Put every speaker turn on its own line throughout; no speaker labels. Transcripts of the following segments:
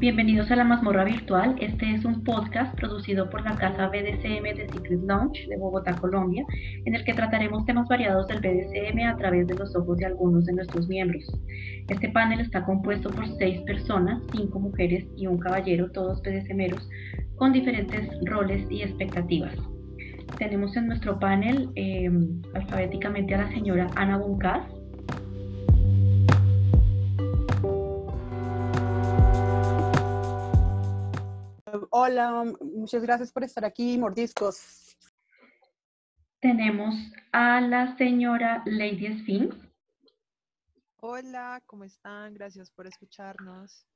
Bienvenidos a la mazmorra virtual. Este es un podcast producido por la casa BDCM de Secret Launch de Bogotá, Colombia, en el que trataremos temas variados del BDCM a través de los ojos de algunos de nuestros miembros. Este panel está compuesto por seis personas, cinco mujeres y un caballero, todos BDCMeros, con diferentes roles y expectativas. Tenemos en nuestro panel eh, alfabéticamente a la señora Ana Buncas,
Hola, muchas gracias por estar aquí, mordiscos.
Tenemos a la señora Lady Sphinx.
Hola, ¿cómo están? Gracias por escucharnos.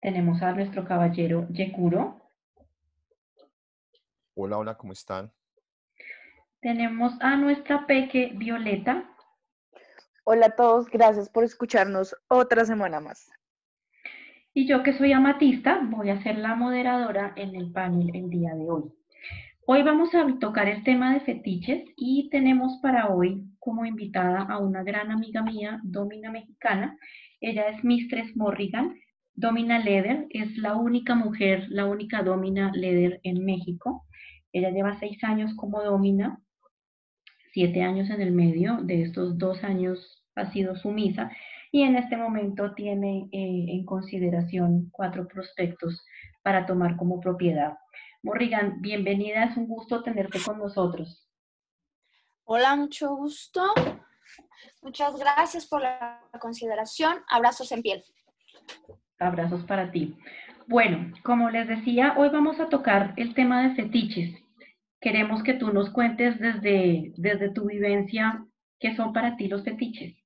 Tenemos a nuestro caballero Yekuro.
Hola, hola, ¿cómo están?
Tenemos a nuestra peque Violeta.
Hola a todos, gracias por escucharnos otra semana más.
Y yo que soy amatista, voy a ser la moderadora en el panel el día de hoy. Hoy vamos a tocar el tema de fetiches y tenemos para hoy como invitada a una gran amiga mía, Domina Mexicana. Ella es Mistress Morrigan. Domina Leder es la única mujer, la única Domina Leder en México. Ella lleva seis años como Domina, siete años en el medio. De estos dos años ha sido sumisa y en este momento tiene eh, en consideración cuatro prospectos para tomar como propiedad. Morrigan, bienvenida, es un gusto tenerte con nosotros.
Hola, mucho gusto. Muchas gracias por la consideración. Abrazos en piel.
Abrazos para ti. Bueno, como les decía, hoy vamos a tocar el tema de fetiches. Queremos que tú nos cuentes desde, desde tu vivencia qué son para ti los fetiches.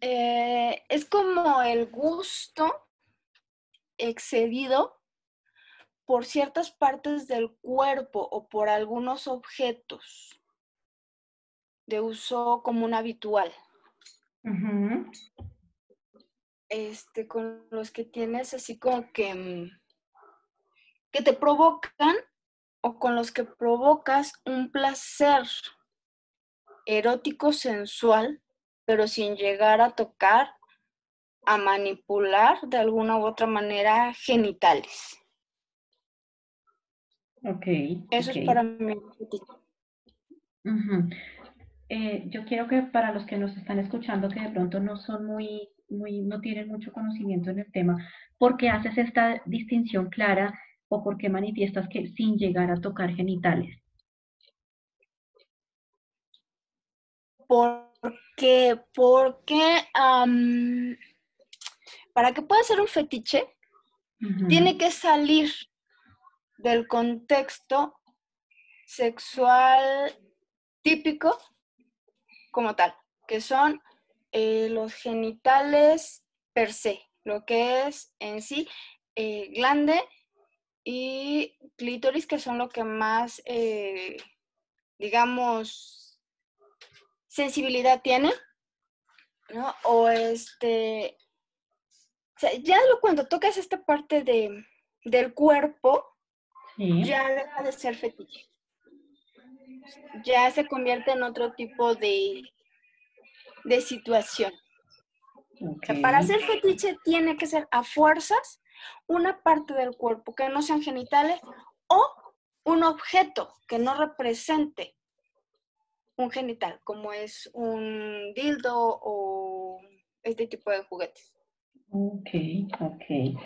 Eh, es como el gusto excedido por ciertas partes del cuerpo o por algunos objetos de uso común habitual. Este, con los que tienes así como que, mm, que te provocan o con los que provocas un placer erótico sensual pero sin llegar a tocar, a manipular de alguna u otra manera genitales.
Ok.
Eso es para mí.
Eh, yo quiero que para los que nos están escuchando que de pronto no son muy, muy, no tienen mucho conocimiento en el tema, ¿por qué haces esta distinción clara o por qué manifiestas que sin llegar a tocar genitales?
Por porque, porque para que pueda ser un fetiche, tiene que salir del contexto sexual típico como tal, que son eh, los genitales per se, lo que es en sí eh, glande y clítoris, que son lo que más, eh, digamos, sensibilidad tiene, ¿no? O este, o sea, ya cuando tocas esta parte de, del cuerpo, ya deja de ser fetiche. Ya se convierte en otro tipo de, de situación. para ser fetiche tiene que ser a fuerzas una parte del cuerpo que no sean genitales o un objeto que no represente un genital, como es un dildo o este tipo de juguetes.
Ok, ok.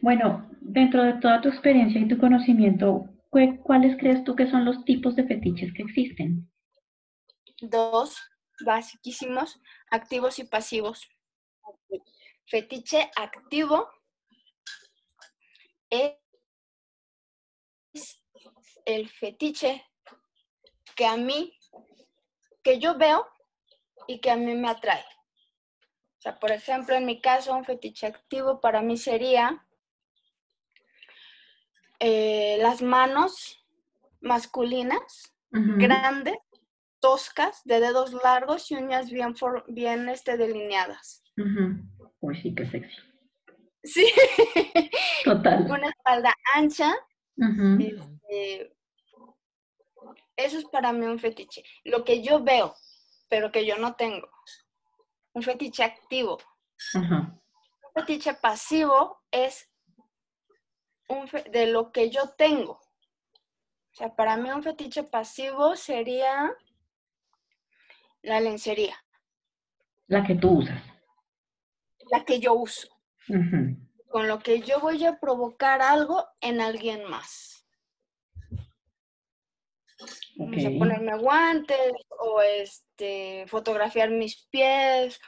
Bueno, dentro de toda tu experiencia y tu conocimiento, ¿cuáles crees tú que son los tipos de fetiches que existen?
Dos, basiquísimos, activos y pasivos. Fetiche activo es el fetiche que a mí que yo veo y que a mí me atrae. O sea, por ejemplo, en mi caso, un fetiche activo para mí sería eh, las manos masculinas, grandes, toscas, de dedos largos y uñas bien, bien este, delineadas.
Uy, sí, qué sexy.
Sí.
Total.
Una espalda ancha, eso es para mí un fetiche. Lo que yo veo, pero que yo no tengo. un fetiche activo. Un fetiche pasivo es un de lo que yo tengo. O sea, para mí un fetiche pasivo sería la lencería,
La que tú usas.
la que yo uso, con lo que yo voy a provocar algo en alguien más.
Ok.
O sea, ponerme guantes o este, fotografiar mis pies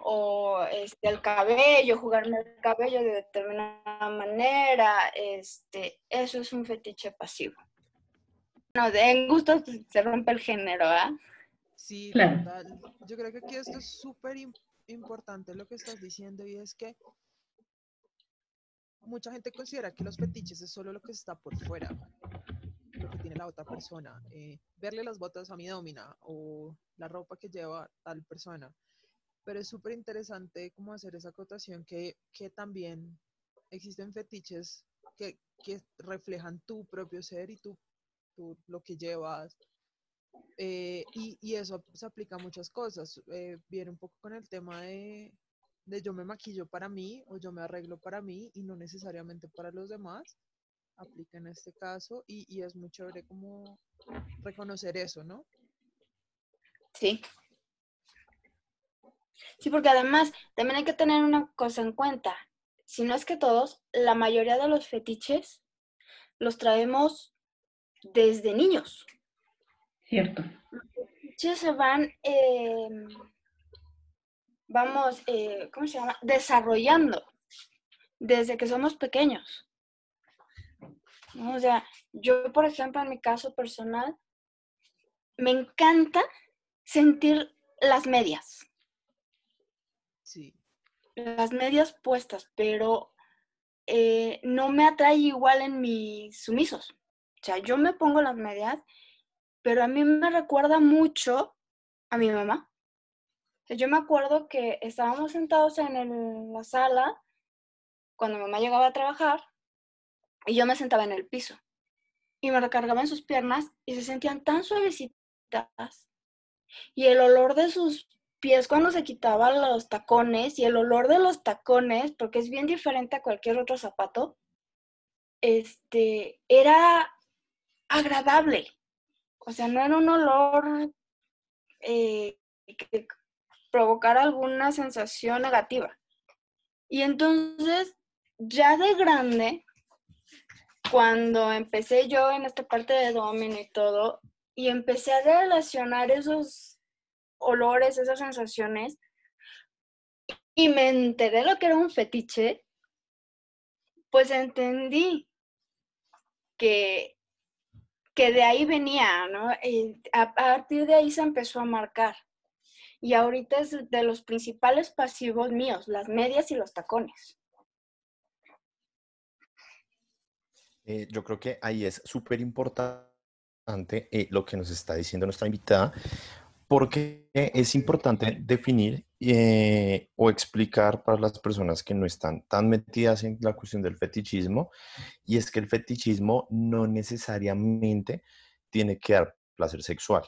o este, el cabello, jugarme el cabello de determinada manera. Este, eso es un fetiche pasivo. No, de en gustos pues, se rompe el género, ¿ah?
Sí,
Claro.
total. Yo creo que aquí esto es súper im- importante lo que estás diciendo y es que mucha gente considera que los fetiches es solo lo que está por fuera, que tiene la otra persona. eh, verle las botas a mi domina o la ropa que lleva tal persona. Pero es súper interesante cómo hacer esa acotación que, que también existen fetiches que, que reflejan tu propio ser y tu, tu- lo que llevas, eh, y, y eso se aplica a muchas cosas. eh, viene un poco con el tema de, de yo me maquillo para mí o yo me arreglo para mí y no necesariamente para los demás. Aplica en este caso y, y es muy chévere como reconocer eso, ¿no?
Sí. Sí, porque además también hay que tener una cosa en cuenta. Si no es que todos, la mayoría de los fetiches los traemos desde niños.
Cierto.
Fetiches se van, eh, vamos, eh, ¿cómo se llama? Desarrollando desde que somos pequeños. ¿No? O sea, yo, por ejemplo, en mi caso personal, me encanta sentir las medias.
Sí,
las medias puestas, pero eh, no me atrae igual en mis sumisos. O sea, yo me pongo las medias, pero a mí me recuerda mucho a mi mamá. O sea, yo me acuerdo que estábamos sentados en el- la sala cuando mi mamá llegaba a trabajar y yo me sentaba en el piso y me recargaba en sus piernas y se sentían tan suavecitas y el olor de sus pies cuando se quitaban los tacones y el olor de los tacones, porque es bien diferente a cualquier otro zapato, este, era agradable. O sea, no era un olor eh, que provocara alguna sensación negativa. Y entonces, ya de grande, cuando empecé yo en esta parte de domino y todo, y empecé a relacionar esos olores, esas sensaciones, y me enteré lo que era un fetiche, pues entendí que, que de ahí venía, ¿no? A partir de ahí se empezó a marcar. Y ahorita es de los principales pasivos míos, las medias y los tacones.
Eh, yo creo que ahí es súper importante eh, lo que nos está diciendo nuestra invitada, porque es importante definir eh, o explicar para las personas que no están tan metidas en la cuestión del fetichismo, y es que el fetichismo no necesariamente tiene que dar placer sexual.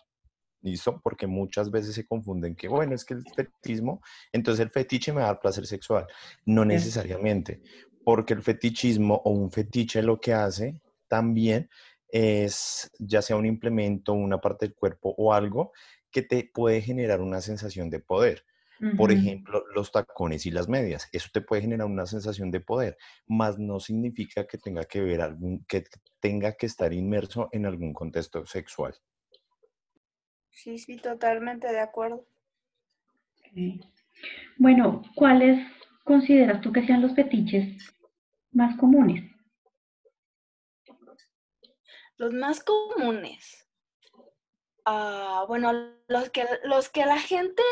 ¿Listo? Porque muchas veces se confunden que, bueno, es que el fetichismo, entonces el fetiche me va a dar placer sexual. No necesariamente, porque el fetichismo o un fetiche lo que hace también es, ya sea un implemento, una parte del cuerpo o algo que te puede generar una sensación de poder. Por ejemplo, los tacones y las medias. Eso te puede generar una sensación de poder, más no significa que tenga que ver algún, que tenga que estar inmerso en algún contexto sexual.
Sí, sí, totalmente de acuerdo.
Ok. Bueno, ¿cuáles consideras tú que sean los fetiches más comunes?
Los más comunes. Ah, bueno, los que, los que la gente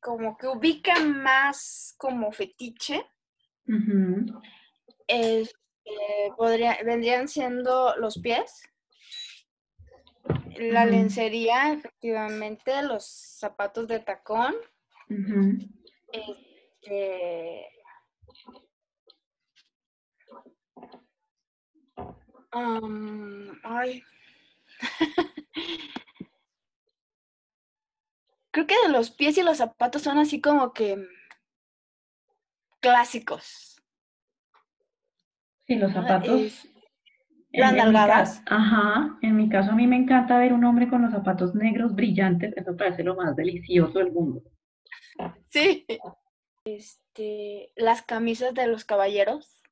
como que ubica más como fetiche eh, podría, vendrían siendo los pies, la lencería, efectivamente, los zapatos de tacón. Este, am, ay. Creo que los pies y los zapatos son así como que clásicos.
Sí, los
¿no?
zapatos.
Es- las nalgadas.
Ajá, en mi caso a mí me encanta ver un hombre con los zapatos negros brillantes, eso parece lo más delicioso del mundo.
sí. Este, las camisas de los caballeros,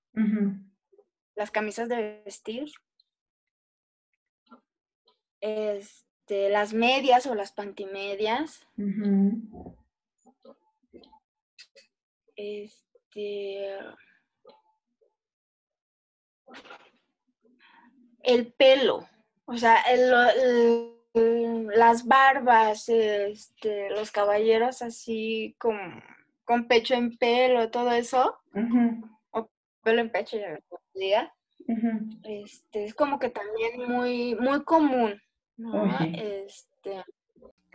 las camisas de vestir. Este, las medias o las pantimedias. Este. El pelo. O sea, el- las barbas, este, los caballeros así con, con pecho en pelo, todo eso.
Ujú,
Pelo en pecho, ya diga.
ujú.
Este, es como que también muy, muy común. ¿no? Este,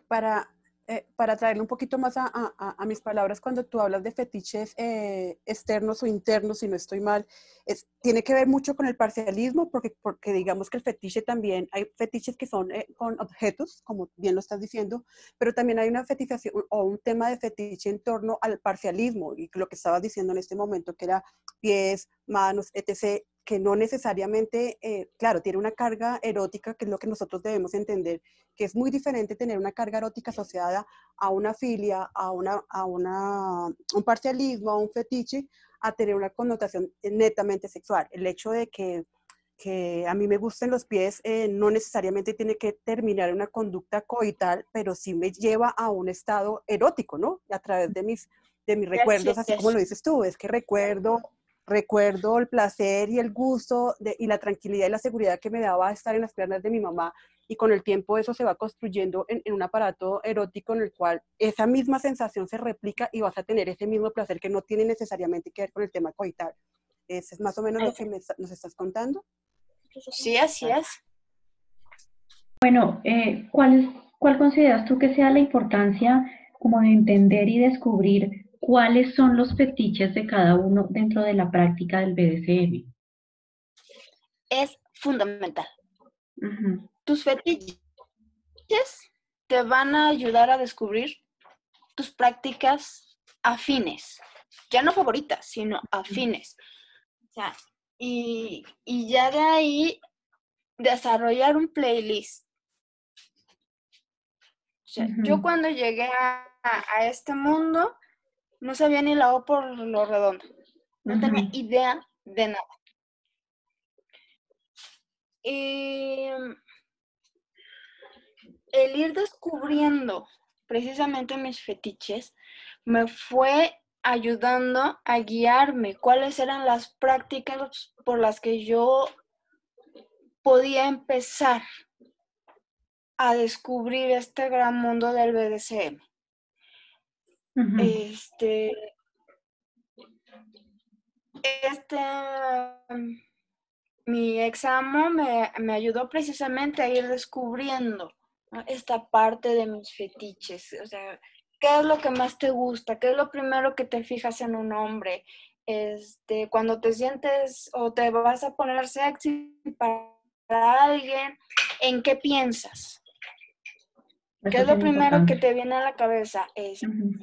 para, eh, para traerle un poquito más a, a- a- mis palabras, cuando tú hablas de fetiches eh, externos o internos, si no estoy mal, es, tiene que ver mucho con el parcialismo, porque, porque digamos que el fetiche también, hay fetiches que son eh, con objetos, como bien lo estás diciendo, pero también hay una fetización o un tema de fetiche en torno al parcialismo, y lo que estabas diciendo en este momento, que era pies, manos, etc., que no necesariamente, eh, claro, tiene una carga erótica, que es lo que nosotros debemos entender, que es muy diferente tener una carga erótica asociada a una filia, a, una, a una, un parcialismo, a un fetiche, a tener una connotación netamente sexual. El hecho de que, que a mí me gusten los pies eh, no necesariamente tiene que terminar en una conducta coital, pero sí me lleva a un estado erótico, ¿no? A través de mis, de mis recuerdos, así como lo dices tú, es que recuerdo recuerdo el placer y el gusto de- y la tranquilidad y la seguridad que me daba estar en las piernas de mi mamá y con el tiempo eso se va construyendo en, en un aparato erótico en el cual esa misma sensación se replica y vas a tener ese mismo placer que no tiene necesariamente que ver con el tema coital. Ese es más o menos lo que me nos estás contando.
sí, así es.
Bueno, eh, ¿cuál cuál consideras tú que sea la importancia como de entender y descubrir cuáles son los fetiches de cada uno dentro de la práctica del BDSM?
Es fundamental. Tus fetiches te van a ayudar a descubrir tus prácticas afines. Ya no favoritas, sino afines. O sea, y, y ya de ahí desarrollar un playlist. O sea, yo cuando llegué a, a este mundo no sabía ni la O por lo redondo. No tenía idea de nada. Y el ir descubriendo precisamente mis fetiches me fue ayudando a guiarme cuáles eran las prácticas por las que yo podía empezar a descubrir este gran mundo del BDSM. Este, este, mm, mi examen me, me ayudó precisamente a ir descubriendo ¿no? esta parte de mis fetiches. O sea, ¿qué es lo que más te gusta? ¿Qué es lo primero que te fijas en un hombre? Este, cuando te sientes o te vas a poner sexy para alguien, ¿en qué piensas? ¿Qué
Eso
es lo primero que te viene a la cabeza? Es
Ujú.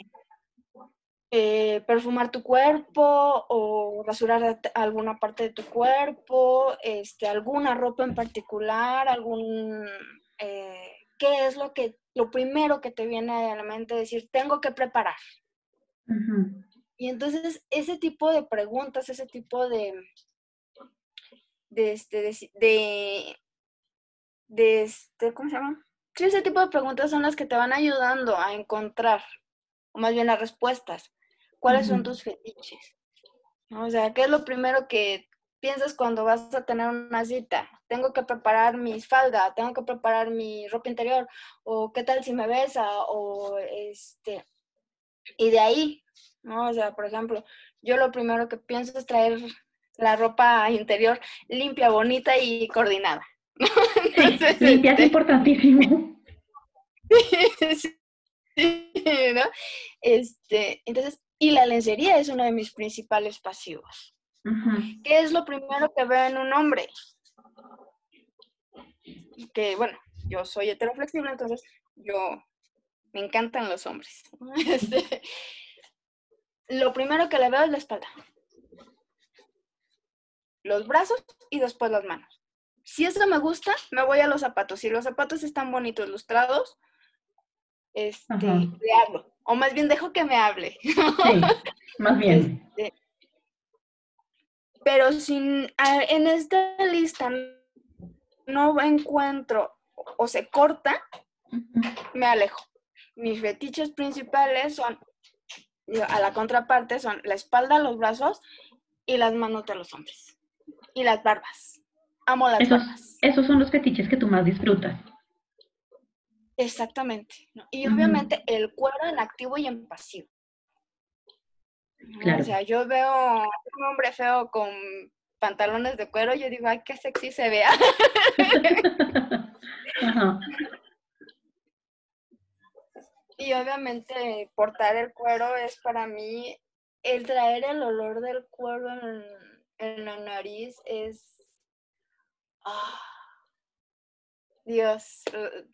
Eh, perfumar tu cuerpo o rasurar alguna parte de tu cuerpo, este, alguna ropa en particular, algún, eh, ¿qué es lo que, lo primero que te viene a la mente decir, tengo que preparar? Y entonces ese tipo de preguntas, ese tipo de, de, este, de, de, de este, ¿cómo se llama? Sí, ese tipo de preguntas son las que te van ayudando a encontrar, o más bien las respuestas. ¿Cuáles son tus fetiches? O sea, ¿qué es lo primero que piensas cuando vas a tener una cita? Tengo que preparar mi falda, tengo que preparar mi ropa interior, o qué tal si me besa, o este, y de ahí, ¿no? O sea, por ejemplo, yo lo primero que pienso es traer la ropa interior limpia, bonita y coordinada.
Sí, limpia es
este,
importantísimo.
sí, ¿no? Este, entonces, y la lencería es uno de mis principales pasivos. ¿Qué es lo primero que veo en un hombre? Que, bueno, yo soy heteroflexible, entonces yo me encantan los hombres. Este, lo primero que le veo es la espalda. Los brazos y después las manos. Si eso me gusta, me voy a los zapatos. Si los zapatos están bonitos, lustrados, este,
Ajá.
le hablo. O más bien dejo que me hable.
Sí, más bien.
Este, pero sin, en esta lista no encuentro o se corta, me alejo. Mis fetiches principales son, a la contraparte, son la espalda, los brazos y las manos de los hombres. Y las barbas. Amo las
Esos,
barbas.
esos son los fetiches que tú más disfrutas.
Exactamente. ¿no? Y obviamente el cuero en activo y en pasivo. ¿no?
Claro.
O sea, yo veo un hombre feo con pantalones de cuero, yo digo, ay, qué sexy se vea.
Ajá.
Y obviamente portar el cuero es para mí, el traer el olor del cuero en, en la nariz es... ah, Dios, eh,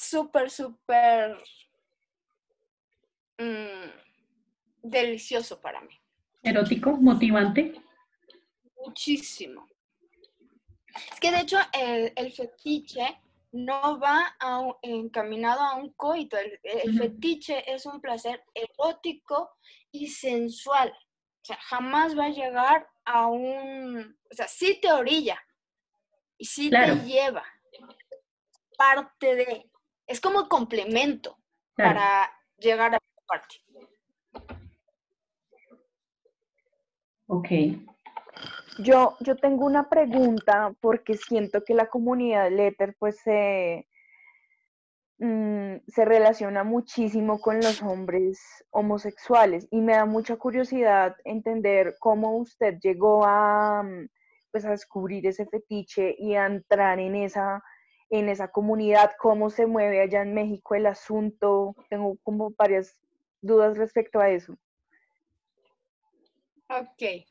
súper, súper mm, delicioso para mí.
Erótico, motivante.
Muchísimo. Es que de hecho el, el fetiche no va a un- encaminado a un coito. El, fetiche es un placer erótico y sensual. O sea, jamás va a llegar a un... O sea, sí te orilla y sí
Claro.
te lleva. Parte de... Es como complemento
Claro.
para llegar a esa parte.
Ok.
Yo, yo tengo una pregunta porque siento que la comunidad Letter pues se, mm, se relaciona muchísimo con los hombres homosexuales y me da mucha curiosidad entender cómo usted llegó a, mm, pues, a descubrir ese fetiche y a entrar en esa, en esa comunidad, cómo se mueve allá en México el asunto. Tengo como varias dudas respecto a eso.
Ok.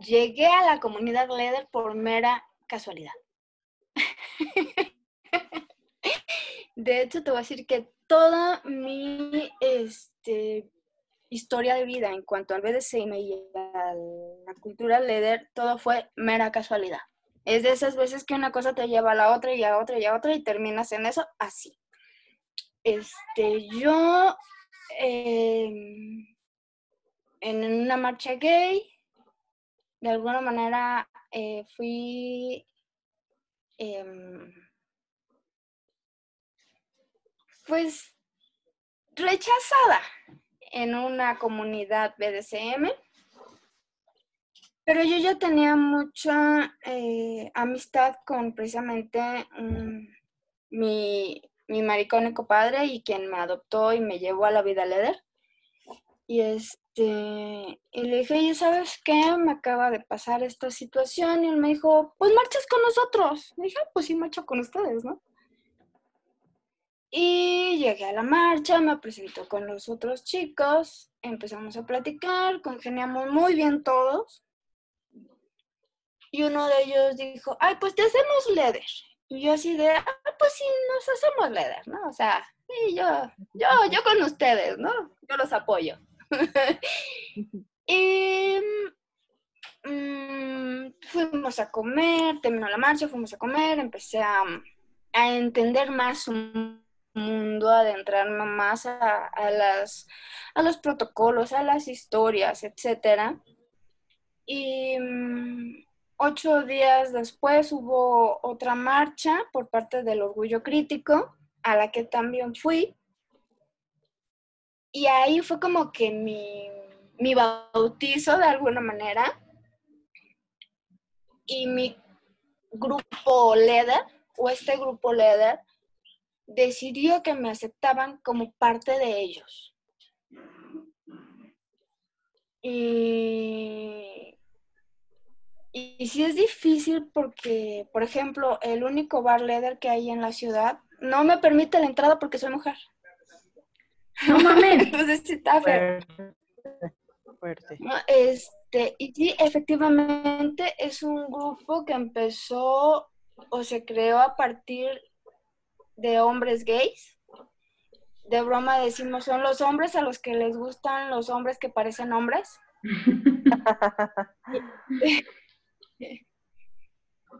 Llegué a la comunidad Leather por mera casualidad. De hecho, te voy a decir que toda mi este, historia de vida en cuanto al BDSM y a la cultura Leather, todo fue mera casualidad. Es de esas veces que una cosa te lleva a la otra y a otra y a otra y terminas en eso así. Este, yo em, en una marcha gay, de alguna manera eh, fui em, pues rechazada en una comunidad BDSM, pero yo ya tenía mucha eh, amistad con precisamente mm, mi, mi maricónico padre y quien me adoptó y me llevó a la vida leather. Y este, y le dije, ¿y sabes qué? Me acaba de pasar esta situación. Y él me dijo, pues marchas con nosotros. Le dije, "Ah, pues sí, marcho con ustedes, ¿no? Y llegué a la marcha, me presentó con los otros chicos, empezamos a platicar, congeniamos muy bien todos. Y uno de ellos dijo, ay, pues te hacemos leather. Y yo así de, ah, pues sí, nos hacemos leather, ¿no? O sea, yo, yo, yo con ustedes, ¿no? Yo los apoyo. y mm, fuimos a comer, terminó la marcha, fuimos a comer, empecé a, a entender más su mundo, adentrarme más a, a las, a los protocolos, a las historias, etcétera. Y mm, ocho días después hubo otra marcha por parte del Orgullo Crítico, a la que también fui. Y ahí fue como que mi, mi bautizo de alguna manera. Y mi grupo Leather, o este grupo Leather, decidió que me aceptaban como parte de ellos. Y, y, sí es difícil porque, por ejemplo, el único bar leather que hay en la ciudad no me permite la entrada porque soy mujer.
No mames.
Entonces sí está feo.
Fuerte. Fuerte.
¿no? Este, y sí, efectivamente es un grupo que empezó o se creó a partir de hombres gays de broma decimos, son los hombres a los que les gustan los hombres que parecen hombres.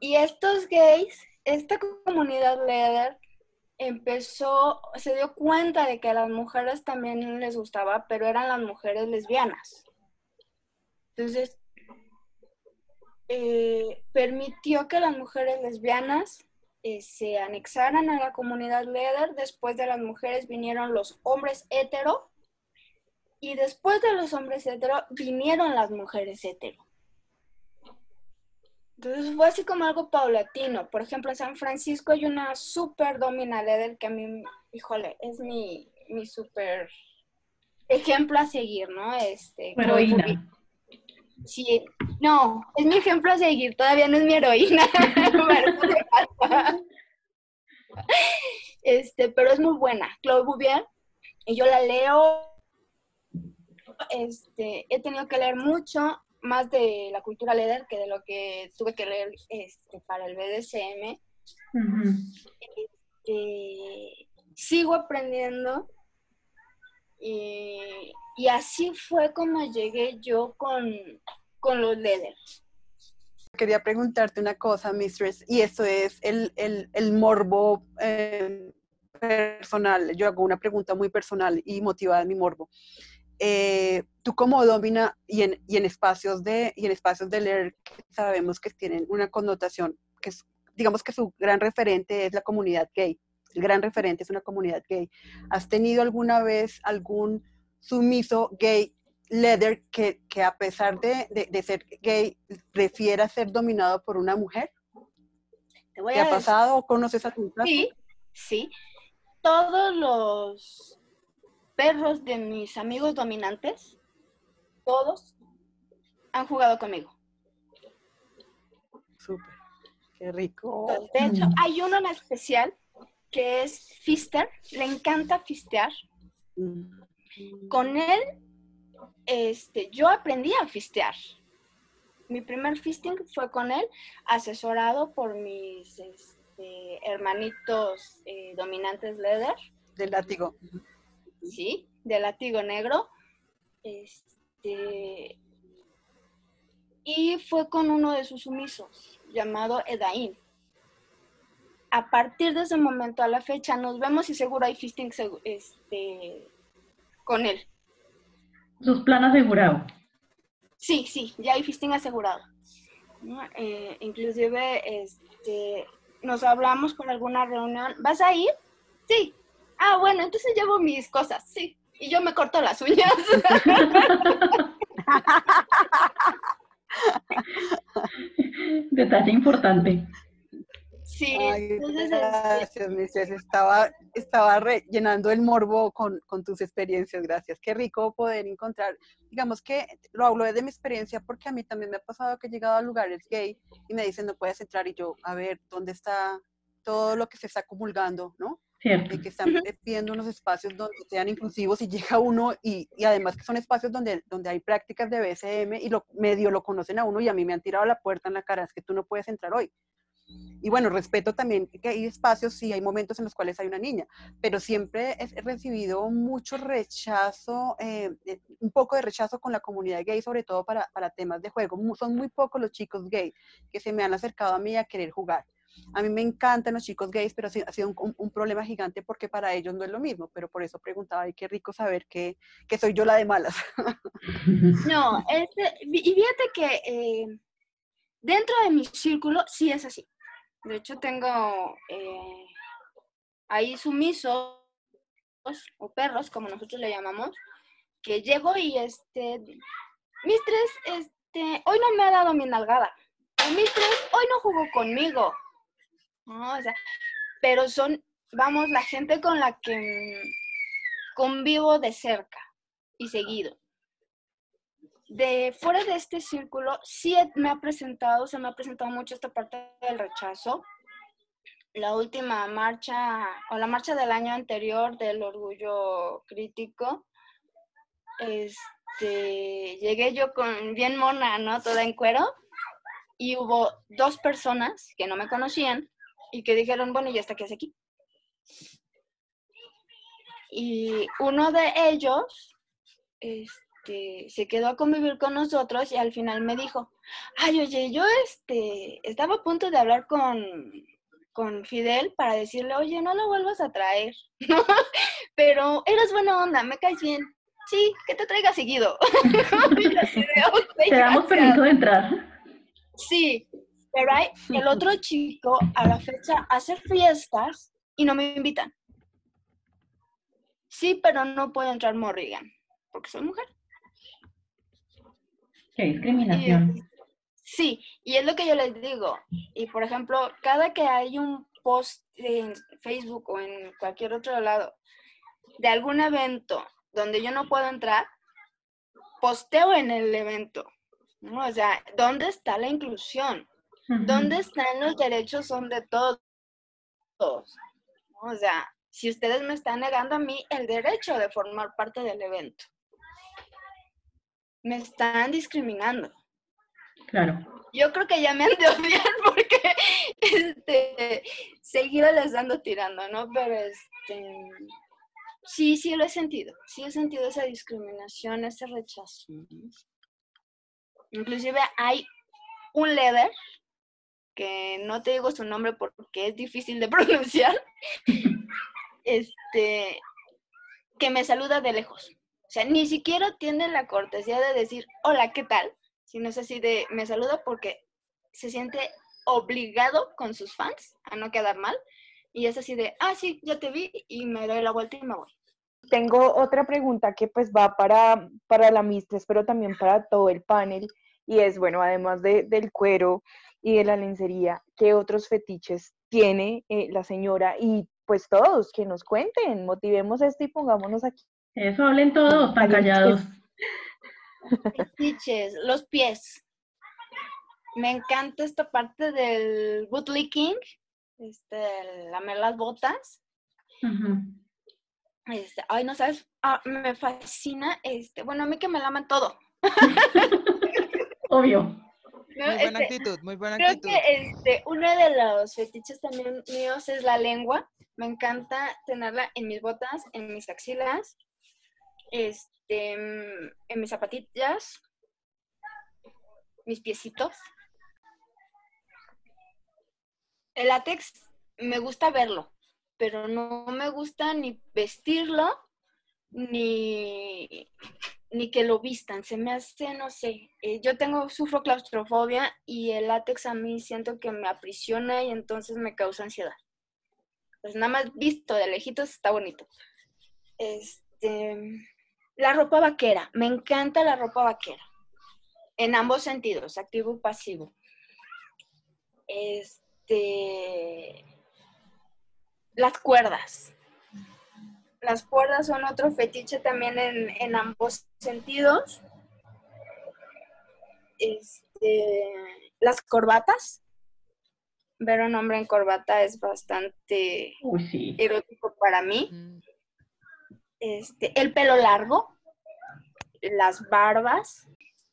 y estos gays, esta comunidad leather empezó, se dio cuenta de que a las mujeres también les gustaba, pero eran las mujeres lesbianas. Entonces, eh, permitió que las mujeres lesbianas eh, se anexaran a la comunidad leather. Después de las mujeres vinieron los hombres hetero. Y después de los hombres hetero vinieron las mujeres hetero. Entonces fue así como algo paulatino. Por ejemplo, en San Francisco hay una super domina leather que a mí, híjole, es mi, mi super ejemplo a seguir, ¿no? Este,
Heroína.
Sí, no, es mi ejemplo a seguir, todavía no es mi heroína. este, pero es muy buena, Claude Bouvier, y yo la leo. Este, he tenido que leer mucho más de la cultura leather que de lo que tuve que leer este, para el BDSM. Este, sigo aprendiendo y, y, así fue como llegué yo con, con los leather.
Quería preguntarte una cosa, Mistress, y eso es el, el, el morbo eh, personal. Yo hago una pregunta muy personal y motivada en mi morbo. Eh, tú como domina y en, y en, espacios de y en espacios de leer sabemos que tienen una connotación que es, digamos que su gran referente es la comunidad gay. El gran referente es una comunidad gay. Has tenido alguna vez algún sumiso gay leather que, que a pesar de, de, de, ser gay prefiera ser dominado por una mujer
te, voy
¿Te ha pasado o conoces a tu
sí sí. Todos los perros de mis amigos dominantes, todos han jugado conmigo.
Súper, qué rico.
De hecho, hay uno en especial que es Fister, le encanta fistear. Mm. Con él, este, yo aprendí a fistear. Mi primer fisting fue con él, asesorado por mis este, hermanitos eh, dominantes leather.
Del látigo.
¿Sí? De látigo negro. Este, y fue con uno de sus sumisos, llamado Edaín. A partir de ese momento a la fecha nos vemos y seguro hay fisting este, con él.
¿Sus plan asegurado?
Sí, sí, ya hay fisting asegurado. Eh, inclusive este, nos hablamos con alguna reunión. ¿Vas a ir? Sí, Ah, bueno, entonces llevo mis cosas, sí. Y yo me corto las uñas.
Detalle importante.
Sí,
Ay,
entonces
gracias, Mistress. Estaba, estaba rellenando el morbo con, con, tus experiencias. Gracias. Qué rico poder encontrar. Digamos que lo hablo desde mi experiencia porque a mí también me ha pasado que he llegado a lugares gay y me dicen no puedes entrar y yo, a ver, ¿dónde está todo lo que se está comulgando, no?
Cierto.
de que están pidiendo unos espacios donde sean inclusivos y llega uno y, y, además que son espacios donde, donde hay prácticas de BSM y lo, medio lo conocen a uno y a mí me han tirado la puerta en la cara, es que tú no puedes entrar hoy. Y bueno, respeto también que hay espacios, sí, hay momentos en los cuales hay una niña, pero siempre he recibido mucho rechazo, eh, un poco de rechazo con la comunidad gay, sobre todo para, para temas de juego. Son muy pocos los chicos gay que se me han acercado a mí a querer jugar. A mí me encantan los chicos gays, pero ha sido un, problema gigante porque para ellos no es lo mismo, pero por eso preguntaba, y qué rico saber que, soy yo la de malas.
No, este, y fíjate que eh, dentro de mi círculo sí es así. De hecho, tengo eh, ahí sumisos o perros, como nosotros le llamamos, que llego y este, Mistress, este, hoy no me ha dado mi nalgada. Mistress, hoy no jugó conmigo. ¿No? O sea, pero son, vamos, la gente con la que convivo de cerca y seguido. De fuera de este círculo, sí me ha presentado, se me ha presentado mucho esta parte del rechazo. La última marcha, o la marcha del año anterior del orgullo crítico, este, llegué yo con bien mona, ¿no? Toda en cuero, y hubo dos personas que no me conocían y que dijeron, bueno, ¿y hasta qué hace aquí? Y uno de ellos este, se quedó a convivir con nosotros y al final me dijo, ay, oye, yo este, estaba a punto de hablar con, con Fidel para decirle, oye, no lo vuelvas a traer, pero eres buena onda, me caes bien. Sí, que te traiga seguido.
te damos permiso de entrar.
Sí, pero hay el otro chico a la fecha hace fiestas y no me invitan. Sí, pero no puede entrar Morrigan, porque soy mujer.
Qué discriminación.
sí, y es lo que yo les digo. Y por ejemplo, cada que hay un post en Facebook o en cualquier otro lado de algún evento donde yo no puedo entrar, posteo en el evento. O sea, ¿dónde está la inclusión? ¿Dónde están los derechos son de todos? O sea, si ustedes me están negando a mí el derecho de formar parte del evento, me están discriminando.
Claro.
Yo creo que ya me han de odiar porque este, seguido les ando tirando, ¿no? Pero este, sí, sí lo he sentido. Sí he sentido esa discriminación, ese rechazo. Inclusive hay un leather que no te digo su nombre porque es difícil de pronunciar, este, que me saluda de lejos. O sea, ni siquiera tiene la cortesía de decir, hola, ¿qué tal? Sino es así de, me saluda porque se siente obligado con sus fans a no quedar mal. Y es así de, ah, sí, ya te vi y me doy la vuelta y me voy.
Tengo otra pregunta que pues va para, para la Mistress, pero también para todo el panel. Y es, bueno, además de, del cuero, y de la lencería, ¿qué otros fetiches tiene eh, la señora? Y pues todos, que nos cuenten, motivemos esto y pongámonos aquí.
Eso, hablen todos, tan callados.
Fetiches, los pies. Me encanta esta parte del bootlicking, este, lamer las botas. este, ay, no sabes, ah, me fascina, este, bueno, a mí que me laman todo.
Obvio.
Muy buena este, actitud, muy buena
creo
actitud.
que este, uno de los fetiches también míos es la lengua. Me encanta tenerla en mis botas, en mis axilas, este, en mis zapatillas, mis piecitos. El látex me gusta verlo, pero no me gusta ni vestirlo, ni ni que lo vistan, se me hace, no sé, eh, yo tengo, sufro claustrofobia y el látex a mí siento que me aprisiona y entonces me causa ansiedad. Pues nada más visto de lejitos está bonito. Este, la ropa vaquera, me encanta la ropa vaquera, en ambos sentidos, activo y pasivo. Este, las cuerdas, las cuerdas son otro fetiche también en, ambos sentidos. Este, las corbatas. Ver a un hombre en corbata es bastante erótico para mí. Mm. Este, el pelo largo, las barbas.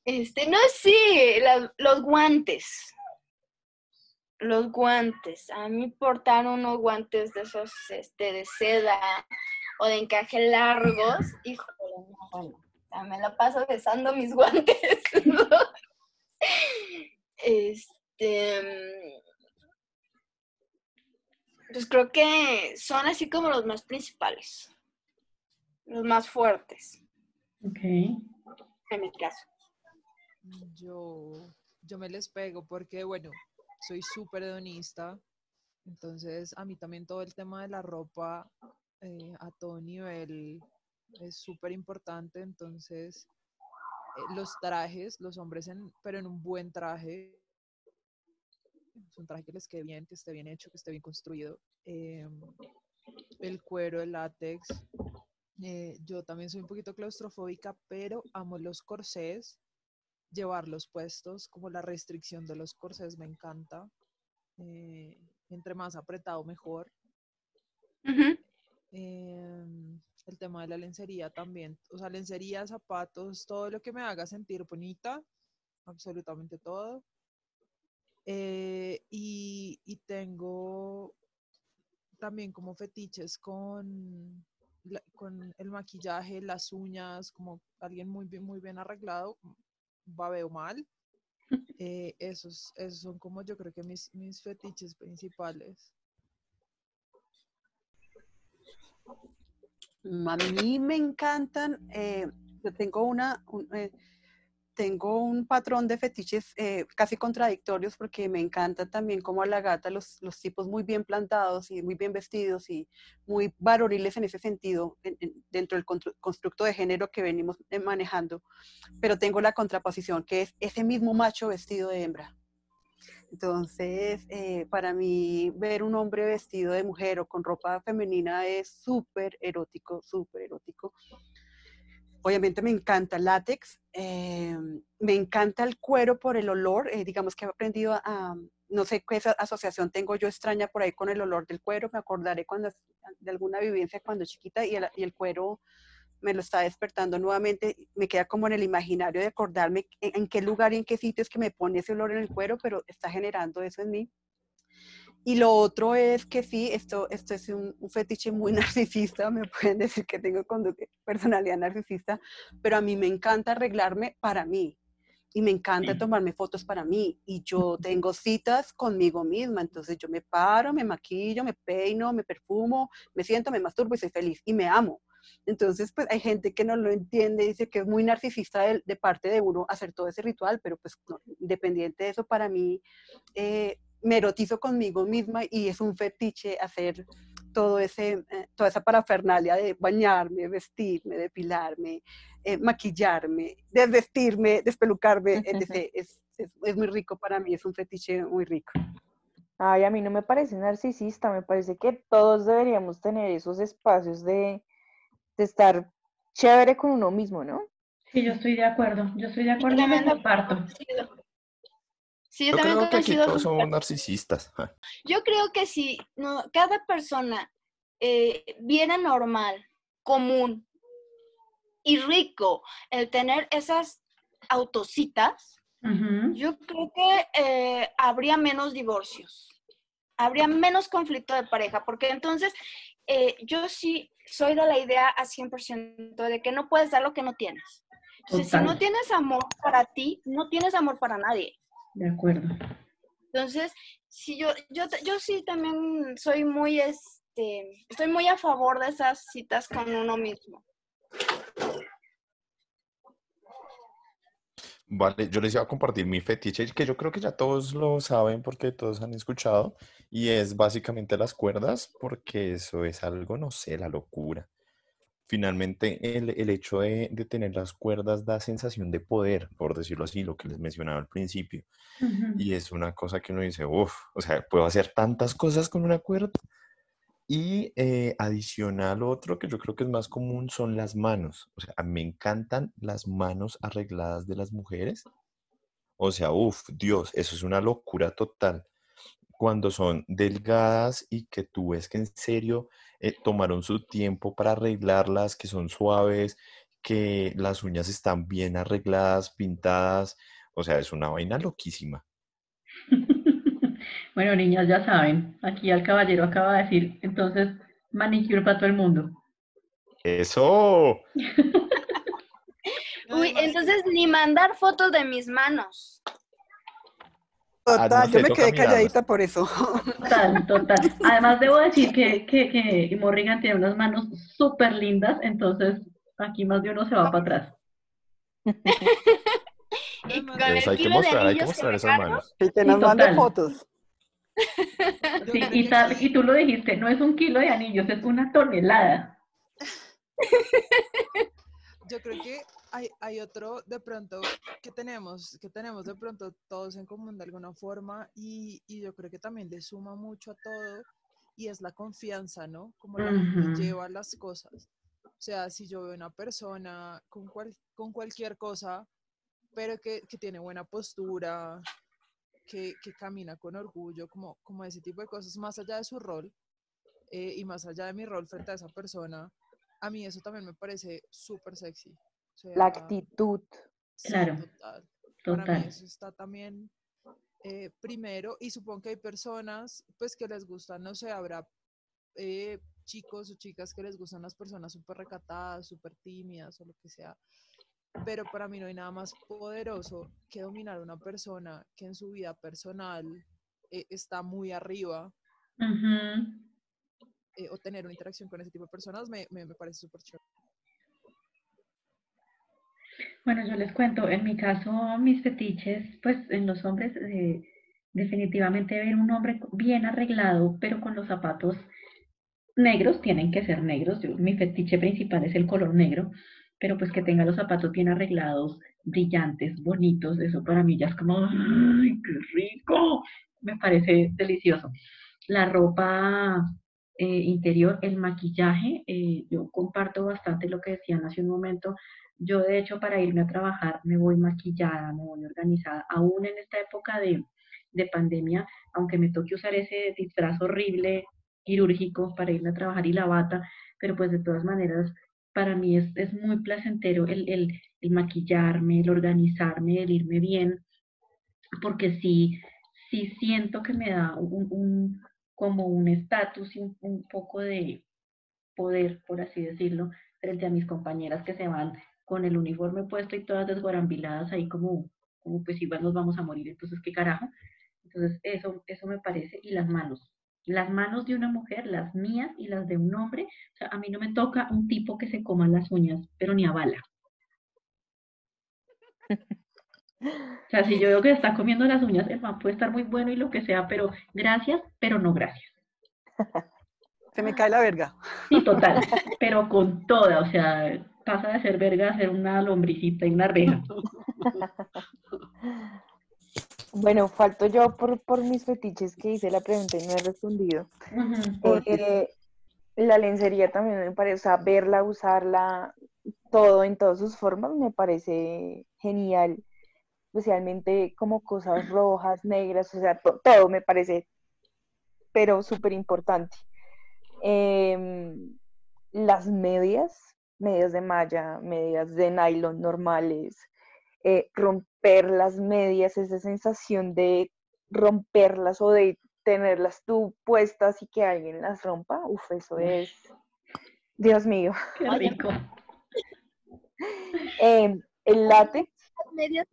Este, no, sí, los guantes. Los guantes. A mí portar unos guantes de esos este, de seda o de encaje largos, híjole, bueno, me la paso besando mis guantes. Este, pues creo que son así como los más principales, los más fuertes.
Ok.
En mi caso.
Yo, yo me les pego porque, bueno, soy súper hedonista, entonces a mí también todo el tema de la ropa eh, a todo nivel es súper importante. Entonces, eh, los trajes, los hombres, en, pero en un buen traje, un traje que les quede bien, que esté bien hecho, que esté bien construido. Em, el cuero, el látex. Eh, yo también soy un poquito claustrofóbica, pero amo los corsés, llevarlos puestos, como la restricción de los corsés me encanta. entre más apretado, mejor. Em, el tema de la lencería también. O sea, lencería, zapatos, todo lo que me haga sentir bonita, absolutamente todo. Eh, y, y, tengo también como fetiches con, con el maquillaje, las uñas, como alguien muy bien, muy bien arreglado, va veo mal. Eh, esos, esos son como yo creo que mis, mis fetiches principales.
A mí me encantan, eh, yo tengo una, un, eh, tengo un patrón de fetiches eh, casi contradictorios porque me encanta también como a la gata los, los tipos muy bien plantados y muy bien vestidos y muy varoniles en ese sentido en- en- dentro del constru- constructo de género que venimos manejando, pero tengo la contraposición que es ese mismo macho vestido de hembra. Entonces, eh, para mí, ver un hombre vestido de mujer o con ropa femenina es súper erótico, súper erótico. Obviamente me encanta el látex, eh, me encanta el cuero por el olor, eh, digamos que he aprendido a, no sé qué asociación tengo yo extraña por ahí con el olor del cuero, me acordaré cuando, de alguna vivencia cuando chiquita y el cuero me lo está despertando nuevamente, me queda como en el imaginario de acordarme en, en qué lugar y en qué sitio es que me pone ese olor en el cuero, pero está generando eso en mí. Y lo otro es que sí, esto, esto es un, un fetiche muy narcisista, me pueden decir que tengo personalidad narcisista, pero a mí me encanta arreglarme para mí y me encanta tomarme fotos para mí y yo tengo citas conmigo misma, entonces yo me paro, me maquillo, me peino, me perfumo, me siento, me masturbo y soy feliz y me amo. Entonces, pues hay gente que no lo entiende, dice que es muy narcisista de, de parte de uno hacer todo ese ritual, pero pues no, independiente de eso, para mí eh, me erotizo conmigo misma y es un fetiche hacer todo ese, eh, toda esa parafernalia de bañarme, vestirme, depilarme, eh, maquillarme, desvestirme, despelucarme, etc. Es, es, es muy rico para mí, es un fetiche muy rico.
Ay, a mí no me parece narcisista, me parece que todos deberíamos tener esos espacios de, de estar chévere con uno mismo, ¿no?
Sí, yo estoy de acuerdo. Yo estoy de acuerdo y
también
me
de
comparto.
coincido. Sí, yo,
Yo
también
creo que aquí todos somos narcisistas.
Yo creo que si no, cada persona eh, viera normal, común y rico el tener esas autocitas,
Ujú.
yo creo que eh, habría menos divorcios, habría menos conflicto de pareja, porque entonces eh, yo sí soy de la idea a 100% de que no puedes dar lo que no tienes. Entonces, si no tienes amor para ti, no tienes amor para nadie.
De acuerdo.
Entonces, sí, yo, yo, yo sí también soy muy, este, estoy muy a favor de esas citas con uno mismo.
Vale, yo les iba a compartir mi fetiche, que yo creo que ya todos lo saben porque todos han escuchado, y es básicamente las cuerdas, porque eso es algo, no sé, la locura. Finalmente, el, el hecho de, de tener las cuerdas da sensación de poder, por decirlo así, lo que les mencionaba al principio.
Ujú.
Y es una cosa que uno dice, uff, o sea, puedo hacer tantas cosas con una cuerda. Y eh, adicional otro que yo creo que es más común son las manos. O sea, me encantan las manos arregladas de las mujeres. O sea, uff, Dios, eso es una locura total. Cuando son delgadas y que tú ves que en serio eh, tomaron su tiempo para arreglarlas, que son suaves, que las uñas están bien arregladas, pintadas. O sea, es una vaina loquísima.
Bueno, niñas, ya saben, aquí al caballero acaba de decir, entonces, manicure para todo el mundo.
¡Eso!
Uy, entonces ni mandar fotos de mis manos.
Total,
Además,
yo me quedé
mirarlas.
calladita por eso.
Total, total. Además, debo decir que, que, que Morrigan tiene unas manos súper lindas, entonces aquí más de uno se va para atrás.
Y con
Entonces
el
hay que mostrar, hay que mostrar esas manos.
Y que nos mande
total.
fotos.
Sí, y,
aquí-
y tú lo dijiste, no es un kilo de anillos, es una tonelada.
Yo creo que hay, hay otro de pronto que tenemos, que tenemos de pronto todos en común de alguna forma y, y yo creo que también le suma mucho a todo y es la confianza, ¿no? Como la gente
Ujú.
lleva las cosas. O sea, si yo veo una persona con, cual, con cualquier cosa, pero que, que tiene buena postura, que, que camina con orgullo, como, como ese tipo de cosas, más allá de su rol eh, y más allá de mi rol frente a esa persona, a mí eso también me parece súper sexy. O
La actitud.
sí,
Claro,
total. Para mí
Total.
eso está también eh, primero y supongo que hay personas pues que les gusta, no sé, habrá eh, chicos o chicas que les gustan las personas súper recatadas, súper tímidas o lo que sea. Pero para mí no hay nada más poderoso que dominar a una persona que en su vida personal eh, está muy arriba
Ujú.
eh, o tener una interacción con ese tipo de personas me, me, me parece súper chévere.
Bueno, yo les cuento, en mi caso, mis fetiches, pues en los hombres, eh, definitivamente ver un hombre bien arreglado, pero con los zapatos negros, tienen que ser negros. Yo- mi fetiche principal es el color negro, pero pues que tenga los zapatos bien arreglados, brillantes, bonitos, eso para mí ya es como, ¡ay, qué rico! Me parece delicioso. La ropa eh, interior, el maquillaje, eh, yo comparto bastante lo que decían hace un momento. Yo, de hecho, para irme a trabajar me voy maquillada, me voy organizada, aún en esta época de, de pandemia, aunque me toque usar ese disfraz horrible quirúrgico para irme a trabajar y la bata, pero pues de todas maneras, para mí es, es muy placentero el, el, maquillarme, el organizarme, el irme bien, porque sí, sí siento que me da un, un- como un estatus y un, un poco de poder, por así decirlo, frente a mis compañeras que se van con el uniforme puesto y todas desguarambiladas ahí como, como pues igual nos vamos a morir, entonces qué carajo. Entonces eso, eso me parece, y las manos. Las manos de una mujer, las mías y las de un hombre, o sea, a mí no me toca un tipo que se coma las uñas, pero ni a bala. O sea, si yo veo que está comiendo las uñas, el man puede estar muy bueno y lo que sea, pero gracias, pero no gracias.
Se me cae la verga.
Sí, total, pero con toda, o sea, pasa de ser verga a ser una lombricita y una arveja.
Bueno, falto yo por, por mis fetiches que hice la pregunta y no he respondido. Eh, la lencería también me parece, o sea, verla, usarla, todo en todas sus formas me parece genial, especialmente como cosas rojas, negras, o sea, to- todo me parece, pero súper importante. Em, las medias, medias de malla, medias de nylon normales, eh, romper las medias, esa sensación de romperlas o de tenerlas tú puestas y que alguien las rompa, uf, eso es, Dios mío.
Qué rico.
Em, el látex,
medias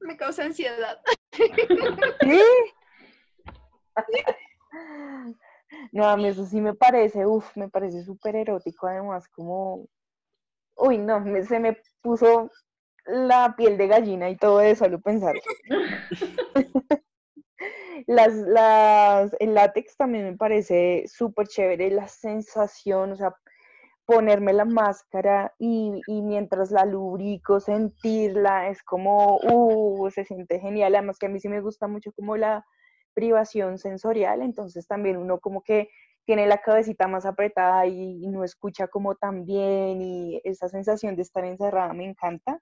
me causa ansiedad.
¿sí? No, a mí eso sí me parece, uff, me parece súper erótico, además, como, uy, no, me- se me puso la piel de gallina y todo de solo pensar. Las, las, el látex también me parece súper chévere, la sensación, o sea, ponerme la máscara y, y mientras la lubrico, sentirla, es como, uh, se siente genial. Además que a mí sí me gusta mucho como la privación sensorial, entonces también uno como que tiene la cabecita más apretada y, no escucha como tan bien y esa sensación de estar encerrada me encanta.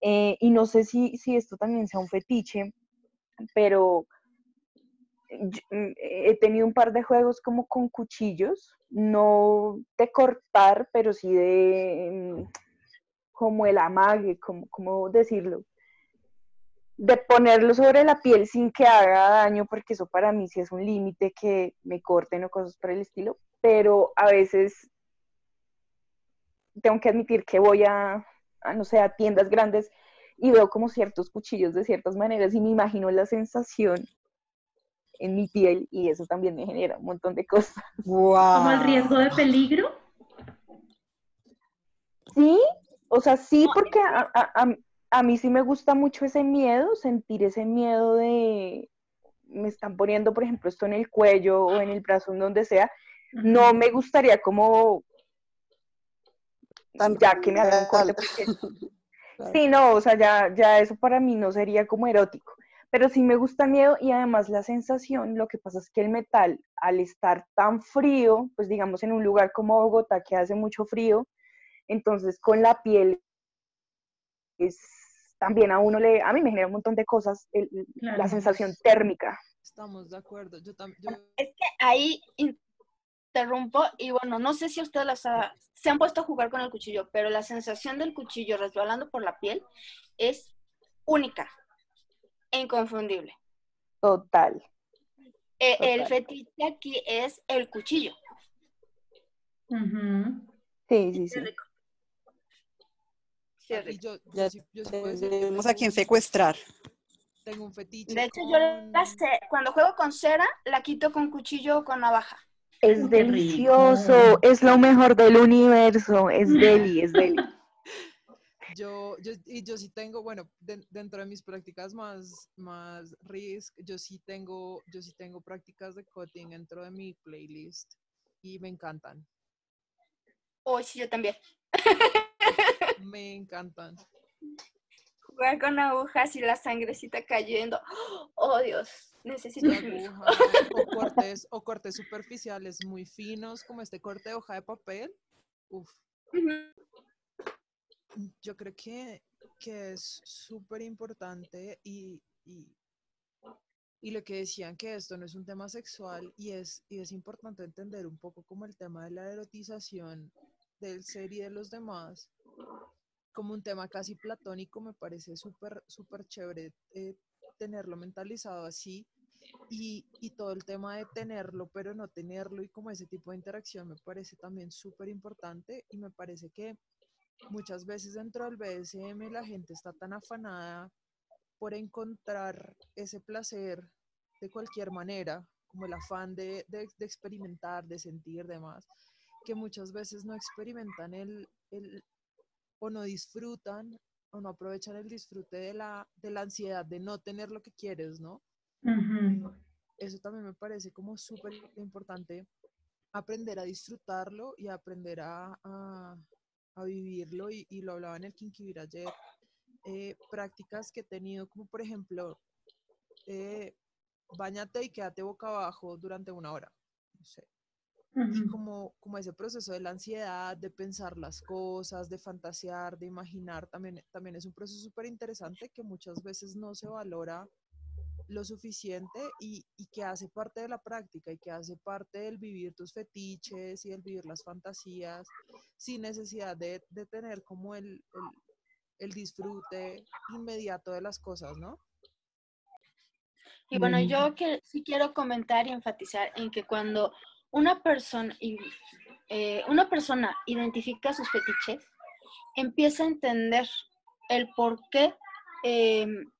Eh, y no sé si, si esto también sea un fetiche, pero mm, he tenido un par de juegos como con cuchillos, no de cortar, pero sí de mm, como el amague, como, ¿cómo decirlo? De ponerlo sobre la piel sin que haga daño, porque eso para mí sí es un límite que me corten o cosas por el estilo, pero a veces tengo que admitir que voy a, a, no sé, a tiendas grandes y veo como ciertos cuchillos de ciertas maneras y me imagino la sensación en mi piel y eso también me genera un montón de cosas.
Como el riesgo de peligro.
Sí, o sea, sí, porque a, a- a- mí sí me gusta mucho ese miedo, sentir ese miedo de me están poniendo, por ejemplo, esto en el cuello o en el brazo, en donde sea. No me gustaría como
Tan
ya que me hagan corte porque. Sí, no, o sea, ya, ya eso para mí no sería como erótico, pero sí me gusta el miedo y además la sensación, lo que pasa es que el metal, al estar tan frío, pues digamos en un lugar como Bogotá que hace mucho frío, entonces con la piel es también a uno le, a mí me genera un montón de cosas, el-
Claro.
la sensación térmica.
Estamos de acuerdo. Yo también.
Es que ahí interrumpo y bueno, no sé si ustedes las ha- se han puesto a jugar con el cuchillo, pero la sensación del cuchillo resbalando por la piel es única e inconfundible.
Total.
Eh, el
Total.
fetiche aquí es el cuchillo.
Ujú.
Sí, sí, sí.
Y yo, yo
Ya
sí, yo sí puedo decir que
Tenemos a quien secuestrar.
Tengo un fetiche.
De hecho, yo la sé- cuando juego con cera, la quito con cuchillo o con navaja.
Es
Qué
delicioso,
rico.
es lo mejor del universo, es deli, es deli.
Yo, yo, y yo sí tengo, bueno, den- dentro de mis prácticas más, más risk, yo sí tengo, yo sí tengo prácticas de cutting dentro de mi playlist y me encantan,
Uy, sí, yo también.
me encantan.
Jugar con agujas y la sangrecita cayendo. Oh, Dios. Necesito
La
un hijo.
aguja, o cortes, o cortes superficiales muy finos, como este corte de hoja de papel. Uf, yo creo que, que es súper importante y, y, y lo que decían que esto no es un tema sexual y es, y es importante entender un poco como el tema de la erotización del ser y de los demás como un tema casi platónico, me parece súper, súper chévere eh, tenerlo mentalizado así y, y todo el tema de tenerlo pero no tenerlo y como ese tipo de interacción me parece también súper importante y me parece que muchas veces dentro del BDSM la gente está tan afanada por encontrar ese placer de cualquier manera, como el afán de, de- de experimentar, de sentir, demás, que muchas veces no experimentan el, el- o no disfrutan o no aprovechan el disfrute de la, de la ansiedad de no tener lo que quieres, ¿no? Eso también me parece como súper importante aprender a disfrutarlo y aprender a, a- a vivirlo y, y lo hablaba en el Kinkivir ayer, eh, prácticas que he tenido como por ejemplo, eh, bañate y quédate boca abajo durante una hora, no sé, y como, como ese proceso de la ansiedad, de pensar las cosas, de fantasear, de imaginar, también, también es un proceso súper interesante que muchas veces no se valora lo suficiente y, y que hace parte de la práctica y que hace parte del vivir tus fetiches y el vivir las fantasías sin necesidad de, de tener como el, el, el disfrute inmediato de las cosas, ¿no?
Y bueno,
Buenísimo.
yo que, sí quiero comentar y enfatizar en que cuando una persona, eh, una persona identifica sus fetiches, empieza a entender el por qué em,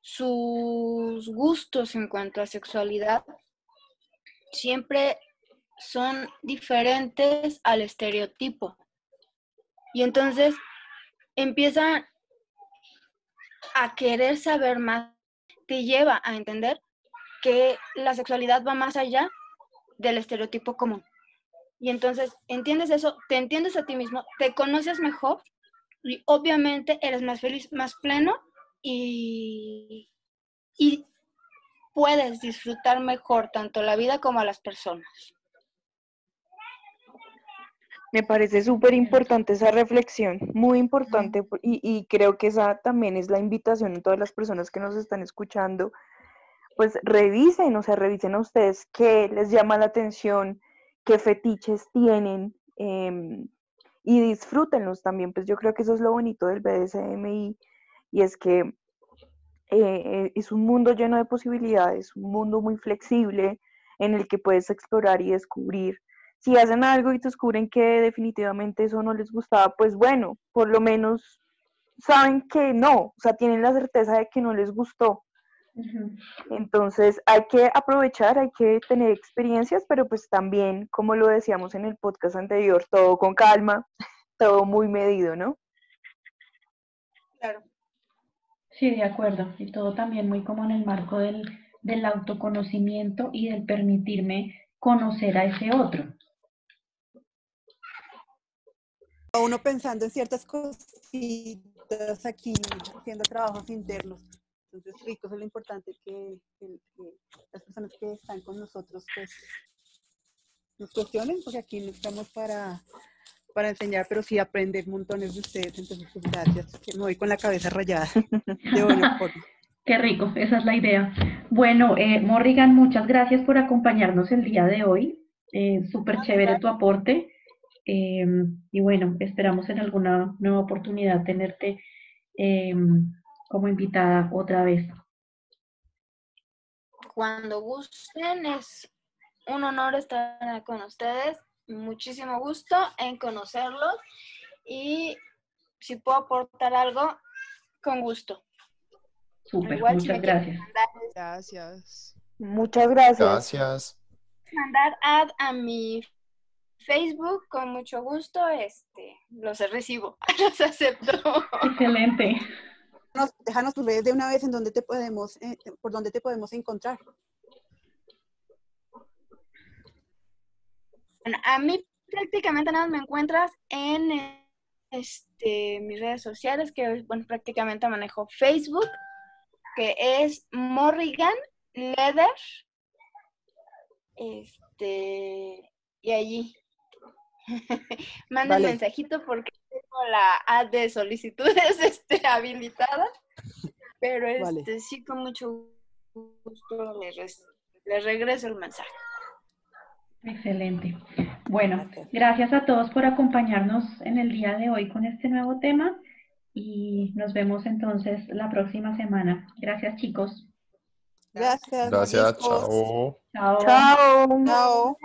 sus gustos en cuanto a sexualidad siempre son diferentes al estereotipo. Y entonces empieza a querer saber más, te lleva a entender que la sexualidad va más allá del estereotipo común. Y entonces entiendes eso, te entiendes a ti mismo, te conoces mejor y obviamente eres más feliz, más pleno y, y puedes disfrutar mejor tanto la vida como a las personas.
Me parece súper importante esa reflexión, muy importante, por- y, y creo que esa también es la invitación a todas las personas que nos están escuchando, pues revisen, o sea, revisen a ustedes qué les llama la atención, qué fetiches tienen, em, y disfrútenlos también, pues yo creo que eso es lo bonito del BDSM y, y es que eh, es un mundo lleno de posibilidades, un mundo muy flexible en el que puedes explorar y descubrir. Si hacen algo y descubren que definitivamente eso no les gustaba, pues bueno, por lo menos saben que no, o sea, tienen la certeza de que no les gustó. Entonces hay que aprovechar, hay que tener experiencias, pero pues también, como lo decíamos en el podcast anterior, todo con calma, todo muy medido, ¿no?
Claro.
Sí, de acuerdo. Y todo también muy como en el marco del, del autoconocimiento y del permitirme conocer a ese otro.
Uno pensando en ciertas cositas aquí, haciendo trabajos internos. Entonces, rico, es lo importante que, que- que las personas que están con nosotros pues nos cuestionen, porque aquí no estamos para, para enseñar, pero sí aprender montones de ustedes. Entonces, pues, gracias, que me voy con la cabeza rayada de buena forma.
Qué rico, esa es la idea. Bueno, eh, Morrigan, muchas gracias por acompañarnos el día de hoy. Eh, Súper chévere tu aporte. Eh, y bueno, esperamos en alguna nueva oportunidad tenerte eh, como invitada otra vez.
cuando gusten, es un honor estar con ustedes. Muchísimo gusto en conocerlos y si puedo aportar algo, con gusto.
Súper,
Igual
muchas gracias.
mandar,
Gracias.
Muchas gracias.
Gracias.
mandar ad a mi Facebook, con mucho gusto, este, los recibo, los acepto.
Excelente.
Déjanos, tus redes de una vez en donde te podemos, eh, por donde te podemos encontrar.
Bueno, a mí prácticamente nada me encuentras en eh, este, mis redes sociales, que bueno, prácticamente manejo Facebook, que es Morrigan Leather. Este, y allí. Manden
Vale.
mensajito porque tengo la ad de solicitudes este, habilitada. Pero
Vale.
este, sí, con mucho gusto les, les regreso el mensaje.
Excelente. Bueno, gracias a todos por acompañarnos en el día de hoy con este nuevo tema y nos vemos entonces la próxima semana. Gracias, chicos.
Gracias.
Gracias.
Chao.
Chao.
Chao.